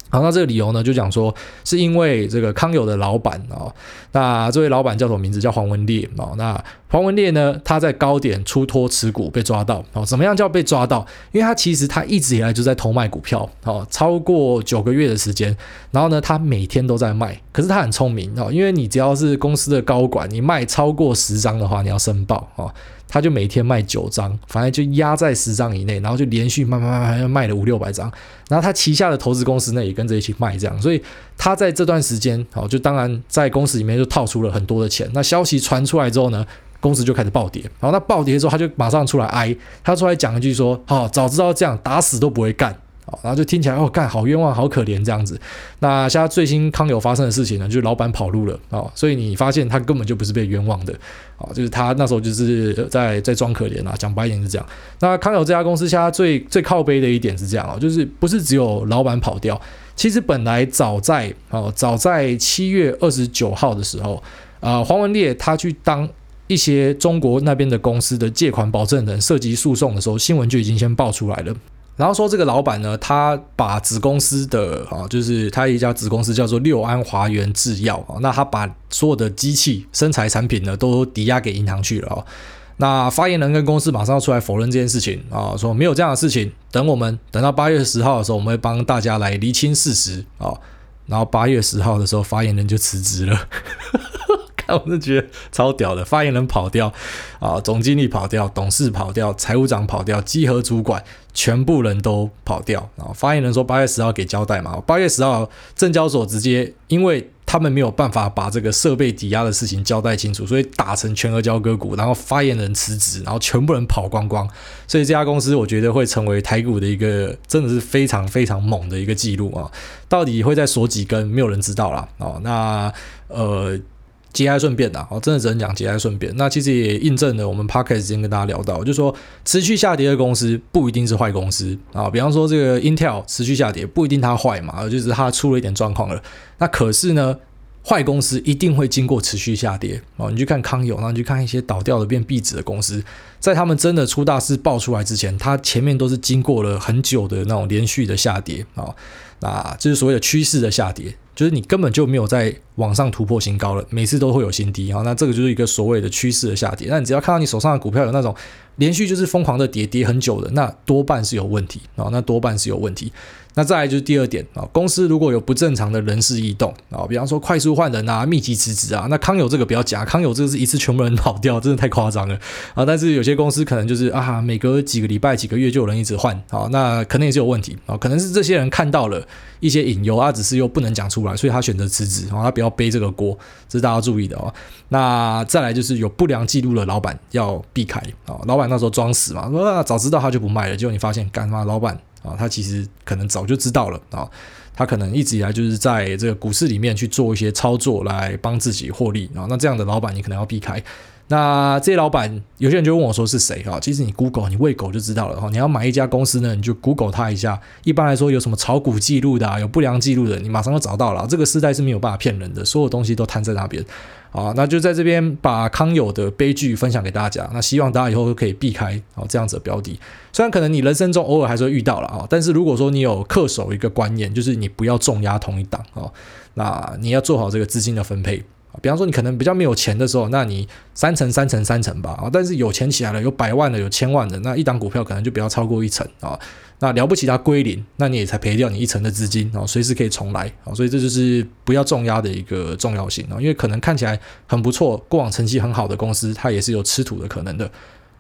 好，那这个理由呢，就讲说是因为这个康友的老板哦，那这位老板叫什么名字？叫黄文烈哦。那黄文烈呢，他在高点出脱持股被抓到哦。怎么样叫被抓到？因为他其实他一直以来就在偷卖股票哦，超过九个月的时间。然后呢，他每天都在卖。可是他很聪明哦，因为你只要是公司的高管，你卖超过十张的话，你要申报哦。他就每天卖九张，反正就压在十张以内，然后就连续慢慢慢慢，卖了五六百张。然后他旗下的投资公司呢，也跟着一起卖，这样。所以他在这段时间，哦，就当然在公司里面就套出了很多的钱。那消息传出来之后呢，公司就开始暴跌。然后那暴跌之后，他就马上出来挨，他出来讲一句说：“哦，早知道这样，打死都不会干。”然后就听起来哦，干好冤枉，好可怜这样子。那现在最新康友发生的事情呢，就是老板跑路了啊，所以你发现他根本就不是被冤枉的啊，就是他那时候就是在在装可怜啊，讲白一点是这样。那康友这家公司现在最最靠背的一点是这样啊，就是不是只有老板跑掉，其实本来早在哦，早在七月二十九号的时候啊，黄文烈他去当一些中国那边的公司的借款保证人，涉及诉讼的时候，新闻就已经先爆出来了。然后说这个老板呢，他把子公司的啊，就是他一家子公司叫做六安华源制药啊，那他把所有的机器、生产产品呢都抵押给银行去了啊。那发言人跟公司马上要出来否认这件事情啊，说没有这样的事情。等我们等到八月十号的时候，我们会帮大家来厘清事实啊。然后八月十号的时候，发言人就辞职了。看，我就觉得超屌的，发言人跑掉啊，总经理跑掉，董事跑掉，财务长跑掉，稽核主管全部人都跑掉。然后发言人说八月十号给交代嘛，八月十号证交所直接因为。他们没有办法把这个设备抵押的事情交代清楚，所以打成全额交割股，然后发言人辞职，然后全部人跑光光。所以这家公司我觉得会成为台股的一个真的是非常非常猛的一个记录啊！到底会再锁几根，没有人知道啦。哦。那呃。节哀顺变呐，哦，真的只能讲节哀顺变。那其实也印证了我们 Podcast 之前跟大家聊到，就是说持续下跌的公司不一定是坏公司啊。比方说这个 Intel 持续下跌，不一定它坏嘛，就是它出了一点状况了。那可是呢，坏公司一定会经过持续下跌哦。你去看康友，然后你去看一些倒掉的变壁纸的公司，在他们真的出大事爆出来之前，它前面都是经过了很久的那种连续的下跌啊。那这是所谓的趋势的下跌。就是你根本就没有在往上突破新高了，每次都会有新低啊。那这个就是一个所谓的趋势的下跌。那你只要看到你手上的股票有那种连续就是疯狂的跌，跌很久的，那多半是有问题啊。那多半是有问题。那再来就是第二点啊，公司如果有不正常的人事异动啊，比方说快速换人啊、密集辞职啊，那康友这个不要假，康友这个是一次全部人跑掉，真的太夸张了啊。但是有些公司可能就是啊，每隔几个礼拜、几个月就有人一直换啊，那可能也是有问题啊，可能是这些人看到了一些隐忧啊，只是又不能讲出来，所以他选择辞职啊，他不要背这个锅，这是大家注意的哦。那再来就是有不良记录的老板要避开啊，老板那时候装死嘛，说早知道他就不卖了，结果你发现干嘛，老板。啊，他其实可能早就知道了啊，他可能一直以来就是在这个股市里面去做一些操作来帮自己获利啊。那这样的老板你可能要避开。那这些老板，有些人就问我说是谁啊？其实你 Google 你喂狗就知道了哈。你要买一家公司呢，你就 Google 它一下。一般来说，有什么炒股记录的，有不良记录的，你马上就找到了。这个时代是没有办法骗人的，所有东西都摊在那边。啊，那就在这边把康友的悲剧分享给大家。那希望大家以后都可以避开啊这样子的标的。虽然可能你人生中偶尔还是会遇到了啊，但是如果说你有恪守一个观念，就是你不要重压同一档啊，那你要做好这个资金的分配。比方说，你可能比较没有钱的时候，那你三成、三成、三成吧啊。但是有钱起来了，有百万的，有千万的，那一档股票可能就不要超过一成啊。那了不起它归零，那你也才赔掉你一成的资金啊，随时可以重来啊。所以这就是不要重压的一个重要性啊。因为可能看起来很不错，过往成绩很好的公司，它也是有吃土的可能的。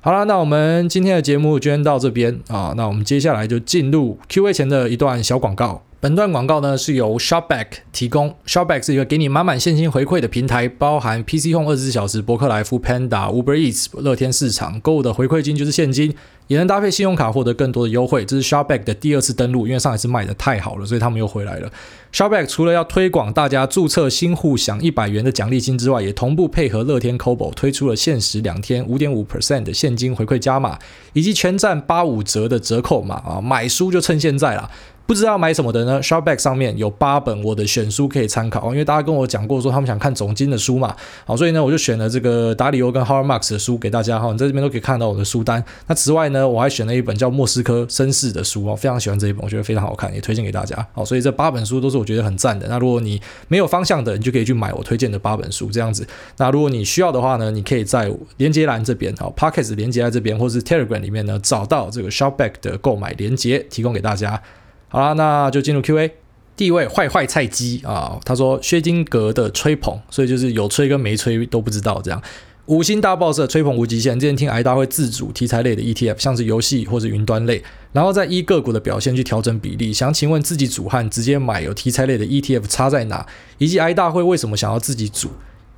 好了，那我们今天的节目就先到这边啊。那我们接下来就进入 Q&A 前的一段小广告。本段广告呢是由 Shopback 提供，Shopback 是一个给你满满现金回馈的平台，包含 PC Home 二十四小时、博客来、Foodpanda、Uber Eats、乐天市场购物的回馈金就是现金，也能搭配信用卡获得更多的优惠。这是 Shopback 的第二次登录，因为上一次卖的太好了，所以他们又回来了。Shopback 除了要推广大家注册新户享一百元的奖励金之外，也同步配合乐天 COBO 推出了限时两天五点五 percent 的现金回馈加码，以及全站八五折的折扣码啊，买书就趁现在啦。不知道买什么的呢？Shopback 上面有八本我的选书可以参考，因为大家跟我讲过说他们想看总经的书嘛，好，所以呢我就选了这个达里欧跟 h a r m a r k s 的书给大家哈，你在这边都可以看到我的书单。那此外呢，我还选了一本叫《莫斯科绅士》的书哦，非常喜欢这一本，我觉得非常好看，也推荐给大家。好，所以这八本书都是我觉得很赞的。那如果你没有方向的，你就可以去买我推荐的八本书这样子。那如果你需要的话呢，你可以在连接栏这边，好，Podcast 连接在这边，或是 Telegram 里面呢找到这个 Shopback 的购买连接，提供给大家。好啦，那就进入 Q&A。第一位坏坏菜鸡啊，他说薛金格的吹捧，所以就是有吹跟没吹都不知道这样。五星大爆射吹捧无极限。之前听癌大会自主题材类的 ETF，像是游戏或是云端类，然后再依个股的表现去调整比例。想请问自己组和直接买有题材类的 ETF 差在哪？以及癌大会为什么想要自己组？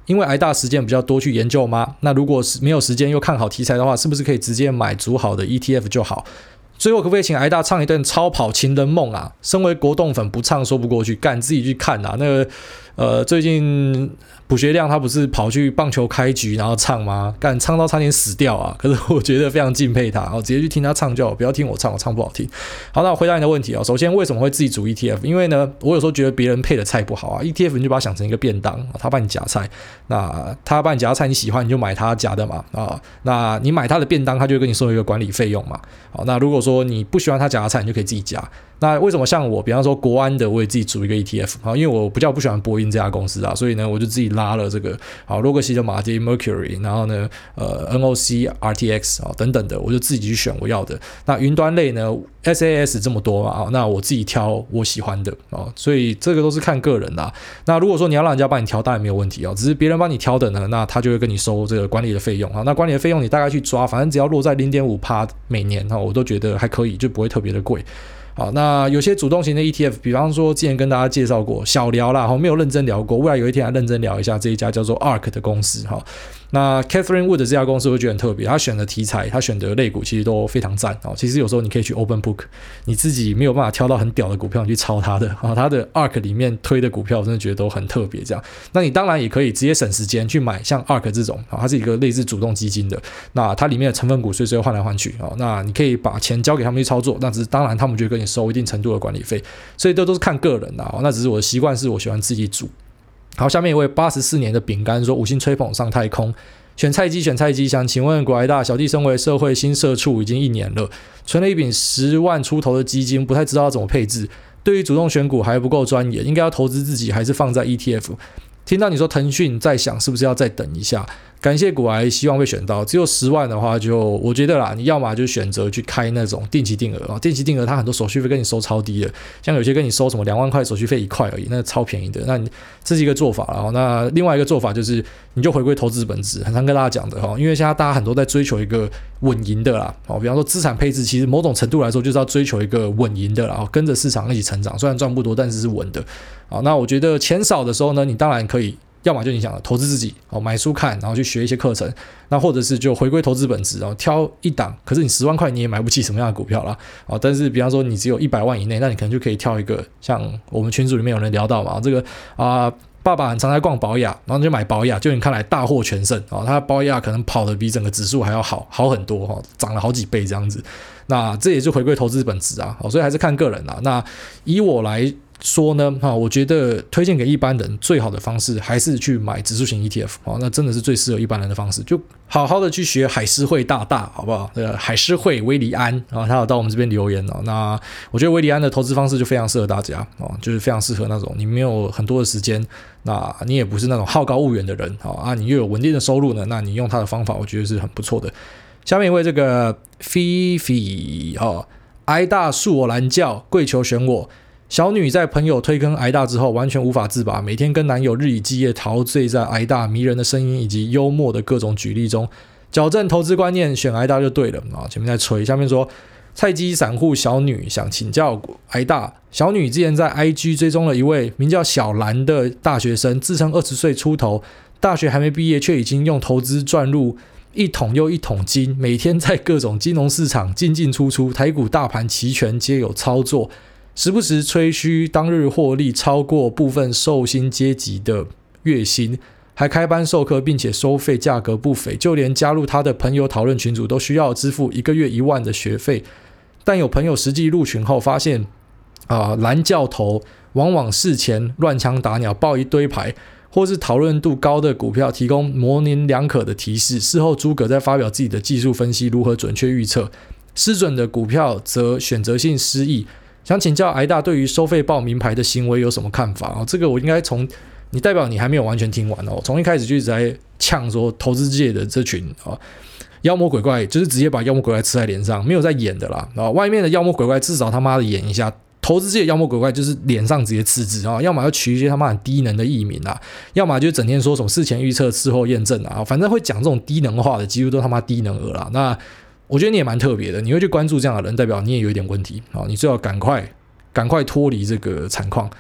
因为癌大时间比较多去研究吗？那如果是没有时间又看好题材的话，是不是可以直接买组好的 ETF 就好？最后可不可以请挨大唱一段《超跑情人梦》啊？身为国栋粉不唱说不过去，干自己去看啊！那个呃，最近。卜学亮他不是跑去棒球开局然后唱吗？干唱到差点死掉啊！可是我觉得非常敬佩他，我直接去听他唱就好，不要听我唱，我唱不好听。好，那我回答你的问题啊。首先，为什么会自己组 ETF？因为呢，我有时候觉得别人配的菜不好啊。ETF 你就把它想成一个便当，他帮你夹菜，那他帮你夹菜，你喜欢你就买他夹的嘛啊。那你买他的便当，他就会跟你收一个管理费用嘛。好，那如果说你不喜欢他夹的菜，你就可以自己夹。那为什么像我，比方说国安的，我也自己组一个 ETF 啊，因为我比较不喜欢波音这家公司啊，所以呢，我就自己拉了这个啊洛克希德马丁 Mercury，然后呢，呃 NOC RTX 啊等等的，我就自己去选我要的。那云端类呢，SAS 这么多嘛啊，那我自己挑我喜欢的啊，所以这个都是看个人的。那如果说你要让人家帮你挑，当然没有问题啊，只是别人帮你挑的呢，那他就会跟你收这个管理的费用啊。那管理的费用你大概去抓，反正只要落在零点五趴每年哈，我都觉得还可以，就不会特别的贵。好，那有些主动型的 ETF，比方说之前跟大家介绍过，小聊啦，哈，没有认真聊过，未来有一天来认真聊一下这一家叫做 ARK 的公司，哈。那 Catherine Wood 这家公司我觉得很特别，他选的题材，他选的类股其实都非常赞哦。其实有时候你可以去 Open Book，你自己没有办法挑到很屌的股票，你去抄他的啊。他的 ARK 里面推的股票，我真的觉得都很特别。这样，那你当然也可以直接省时间去买像 ARK 这种啊，它是一个类似主动基金的。那它里面的成分股随时会换来换去啊。那你可以把钱交给他们去操作，那只是当然他们就会跟你收一定程度的管理费，所以这都是看个人的啊。那只是我的习惯是我喜欢自己组。好，下面一位八十四年的饼干说：“五星吹捧上太空，选菜鸡，选菜鸡。想请问股癌大小弟，身为社会新社畜已经一年了，存了一笔十万出头的基金，不太知道要怎么配置。对于主动选股还不够专业，应该要投资自己还是放在 ETF？听到你说腾讯，在想是不是要再等一下？”感谢股癌，希望被选到。只有十万的话，就我觉得啦，你要么就选择去开那种定期定额啊，定期定额它很多手续费跟你收超低的，像有些跟你收什么两万块手续费一块而已，那超便宜的。那你这是一个做法，然后那另外一个做法就是，你就回归投资本质，很常跟大家讲的哈，因为现在大家很多在追求一个稳赢的啦，哦，比方说资产配置，其实某种程度来说就是要追求一个稳赢的啦，跟着市场一起成长，虽然赚不多，但是是稳的。啊，那我觉得钱少的时候呢，你当然可以。要么就你想的投资自己哦，买书看，然后去学一些课程，那或者是就回归投资本质，然后挑一档。可是你十万块你也买不起什么样的股票啦。哦。但是比方说你只有一百万以内，那你可能就可以挑一个，像我们群组里面有人聊到嘛，这个啊、爸爸很常在逛宝雅，然后就买宝雅，就你看来大获全胜啊，他宝雅可能跑得比整个指数还要好好很多哈，涨了好几倍这样子。那这也是回归投资本质啊，所以还是看个人啦。那以我来。说呢，哈，我觉得推荐给一般人最好的方式还是去买指数型 ETF，哦，那真的是最适合一般人的方式，就好好的去学海狮会大大，好不好？呃海狮会威利安，然后他有到我们这边留言哦，那我觉得威利安的投资方式就非常适合大家哦，就是非常适合那种你没有很多的时间，那你也不是那种好高骛远的人，啊，你又有稳定的收入呢，那你用他的方法，我觉得是很不错的。下面一位这个菲菲哦，癌大恕我懒觉，跪求选我。小女在朋友推坑癌大之后，完全无法自拔，每天跟男友日以继夜陶醉在癌大迷人的声音以及幽默的各种举例中，矫正投资观念，选癌大就对了啊！前面在吹，下面说菜鸡散户小女想请教癌大，小女之前在 IG 追踪了一位名叫小兰的大学生，自称二十岁出头，大学还没毕业，却已经用投资赚入一桶又一桶金，每天在各种金融市场进进出出，台股大盘期权皆有操作。时不时吹嘘当日获利超过部分受薪阶级的月薪，还开班授课，并且收费价格不菲，就连加入他的朋友讨论群组都需要支付一个月一万的学费。但有朋友实际入群后发现，啊、蓝教头往往事前乱枪打鸟，报一堆牌，或是讨论度高的股票提供模棱两可的提示，事后诸葛再发表自己的技术分析，如何准确预测，失准的股票则选择性失忆。想请教挨大对于收费报名牌的行为有什么看法啊？这个我应该从你代表你还没有完全听完哦，从一开始就一直在呛说投资界的这群啊妖魔鬼怪，就是直接把妖魔鬼怪刺在脸上，没有在演的啦啊！外面的妖魔鬼怪至少他妈的演一下，投资界的妖魔鬼怪就是脸上直接刺字啊，要么要取一些他妈很低能的艺名啊，要么就整天说什么事前预测、事后验证啊，反正会讲这种低能话的，几乎都他妈低能儿啦。那我觉得你也蛮特别的，你会去关注这样的人，代表你也有一点问题啊！你最好赶快、赶快脱离这个惨况。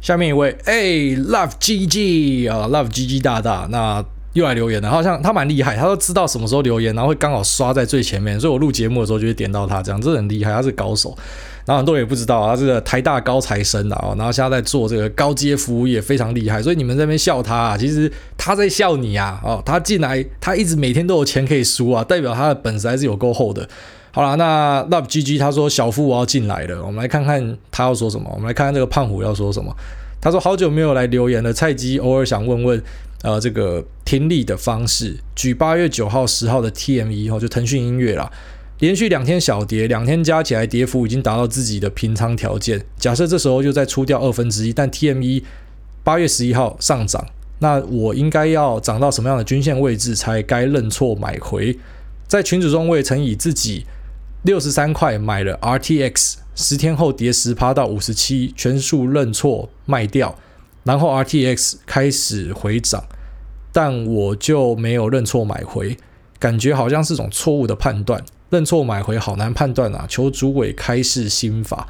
下面一位，哎，Love GG 啊，Love GG 大大，那又来留言了，好像他蛮厉害，他都知道什么时候留言，然后会刚好刷在最前面，所以我录节目的时候就会点到他，这样，这很厉害，他是高手。然后很多人也不知道，他是个台大高材生啊，然后现在在做这个高阶服务业，非常厉害。所以你们在那边笑他啊，其实他在笑你啊。哦，他进来，他一直每天都有钱可以输啊，代表他的本事还是有够厚的。好了，那 Love GG 他说小夫我要进来了，我们来看看他要说什么。我们来看看这个胖虎要说什么。他说好久没有来留言了，菜鸡偶尔想问问，呃，这个听力的方式，举八月九号、十号的 TME，哦，就腾讯音乐啦。连续两天小跌，两天加起来跌幅已经达到自己的平仓条件。假设这时候就再出掉二分之一，但 TME 八月十一号上涨，那我应该要涨到什么样的均线位置才该认错买回？在群组中，我也曾以自己六十三块买了 RTX，十天后跌十趴到五十七，全数认错卖掉，然后 RTX 开始回涨，但我就没有认错买回，感觉好像是种错误的判断，认错买回好难判断啊！求主委开示心法。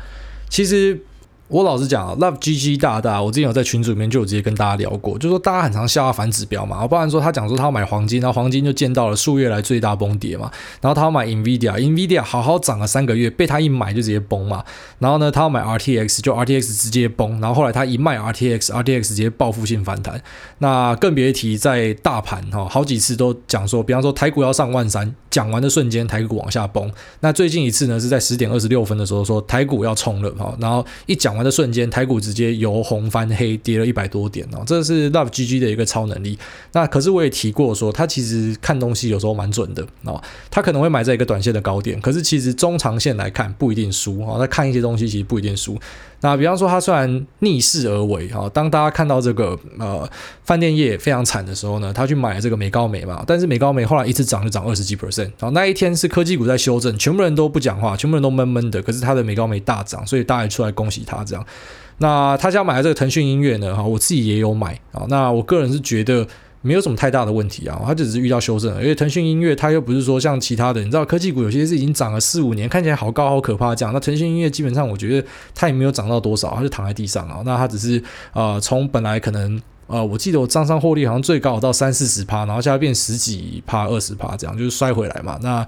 其实。我老实讲啊，Love GG 大大，我之前有在群组里面就有直接跟大家聊过，就说大家很常笑他反指标嘛，不然说他讲说他要买黄金，然后黄金就见到了数月来最大崩跌嘛，然后他要买 Nvidia，Nvidia 好好涨了三个月，被他一买就直接崩嘛，然后呢，他要买 RTX，就 RTX 直接崩，然后后来他一卖 RTX，RTX 直接报复性反弹，那更别提在大盘哈，好几次都讲说，比方说台股要上万三，讲完的瞬间台股往下崩，那最近一次呢是在十点二十六分的时候说台股要冲了哈，然后一讲。的瞬间，台股直接由红翻黑，跌了一百多点哦，这是 Love GG 的一个超能力。那可是我也提过说，他其实看东西有时候蛮准的哦，他可能会买在一个短线的高点，可是其实中长线来看不一定输哦。他看一些东西其实不一定输。那比方说，他虽然逆势而为哈，当大家看到这个呃饭店业非常惨的时候呢，他去买了这个美高梅嘛，但是美高梅后来一次涨就涨二十几 percent，然后那一天是科技股在修正，全部人都不讲话，全部人都闷闷的，可是他的美高梅大涨，所以大家出来恭喜他这样。那他家买的这个腾讯音乐呢，哈，我自己也有买啊，那我个人是觉得。没有什么太大的问题啊，它只是遇到修正了，因为腾讯音乐它又不是说像其他的，你知道科技股有些是已经涨了四五年，看起来好高好可怕这样。那腾讯音乐基本上我觉得它也没有涨到多少，它就躺在地上啊。那它只是呃从本来可能呃我记得我账上获利好像最高到三四十趴，然后现在变十几趴二十趴这样，就是摔回来嘛。那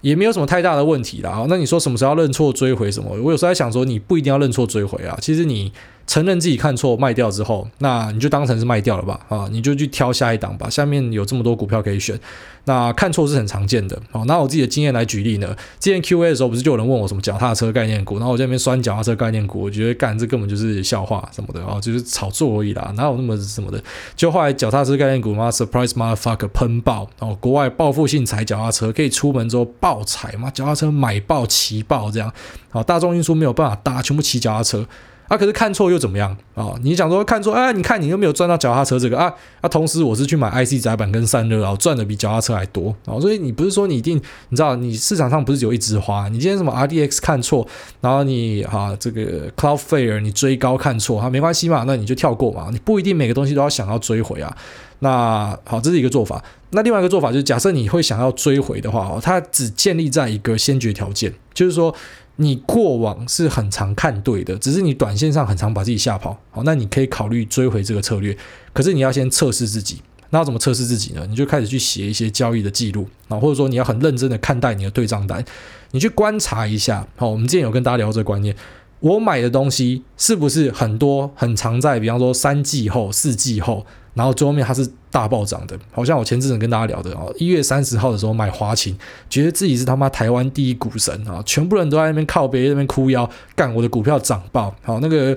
也没有什么太大的问题啦。那你说什么时候要认错追回什么？我有时候在想说，你不一定要认错追回啊，其实你。承认自己看错卖掉之后，那你就当成是卖掉了吧，啊，你就去挑下一档吧。下面有这么多股票可以选，那看错是很常见的。好，拿我自己的经验来举例呢。之前 Q&A 的时候，不是就有人问我什么脚踏车概念股，然后我在那边酸脚踏车概念股，我觉得干这根本就是笑话什么的啊，就是炒作而已啦，哪有那么什么的？就后来脚踏车概念股嘛，surprise motherfucker 喷爆哦，国外报复性踩脚踏车，可以出门之后爆踩嘛，脚踏车买爆骑爆这样，好，大众运输没有办法搭，全部骑脚踏车。啊，可是看错又怎么样啊、哦？你想说看错啊？你看你又没有赚到脚踏车这个啊啊！同时我是去买 IC 载板跟散热，然后赚的比脚踏车还多啊、哦！所以你不是说你一定你知道，你市场上不是只有一枝花。你今天什么 RDX 看错，然后你、啊、这个 Cloudflare 你追高看错哈、啊，没关系嘛，那你就跳过嘛。你不一定每个东西都要想要追回啊。那好，这是一个做法。那另外一个做法就是，假设你会想要追回的话，它只建立在一个先决条件，就是说。你过往是很常看对的，只是你短线上很常把自己吓跑。好，那你可以考虑追回这个策略。可是你要先测试自己。那要怎么测试自己呢？你就开始去写一些交易的记录啊，或者说你要很认真的看待你的对账单，你去观察一下。好，我们之前有跟大家聊这个观念，我买的东西是不是很多很常在，比方说三季后、四季后。然后最后面它是大暴涨的，好像我前阵子跟大家聊的哦，一月三十号的时候买华勤，觉得自己是他妈台湾第一股神啊，全部人都在那边靠北那边哭腰，干我的股票涨爆，好那个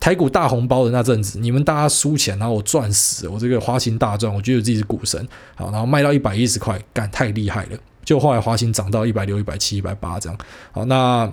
台股大红包的那阵子，你们大家输钱，然后我赚死，我这个华勤大赚，我觉得自己是股神，好，然后卖到一百一十块，干太厉害了，就后来华勤涨到一百六、一百七、一百八这样，好那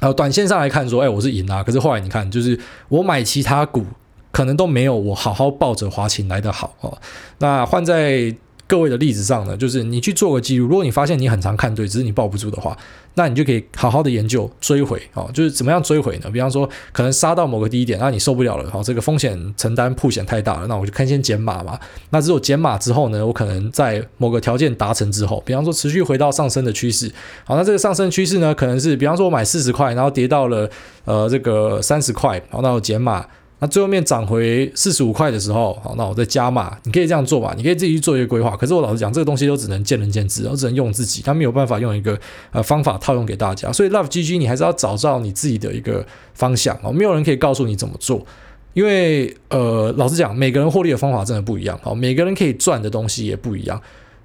呃短线上来看说，哎我是赢啊，可是后来你看，就是我买其他股。可能都没有我好好抱着华勤来的好哦。那换在各位的例子上呢，就是你去做个记录。如果你发现你很常看对，只是你抱不住的话，那你就可以好好的研究追回哦。就是怎么样追回呢？比方说，可能杀到某个低点，那你受不了了，好，这个风险承担曝险太大了，那我就看先减码嘛。那只有减码之后呢，我可能在某个条件达成之后，比方说持续回到上升的趋势，好，那这个上升趋势呢，可能是比方说我买四十块，然后跌到了呃这个三十块，好，那我减码。那最后面涨回四十五块的时候，好，那我再加码，你可以这样做吧，你可以自己去做一个规划。可是我老实讲，这个东西都只能见仁见智，我只能用自己，他没有办法用一个呃方法套用给大家。所以 Love GG，你还是要找到你自己的一个方向哦，没有人可以告诉你怎么做，因为呃，老实讲，每个人获利的方法真的不一样，好，每个人可以赚的东西也不一样。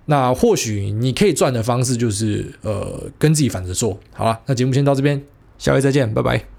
那或许你可以赚的方式就是呃，跟自己反着做。好了，那节目先到这边，下回再见，拜拜。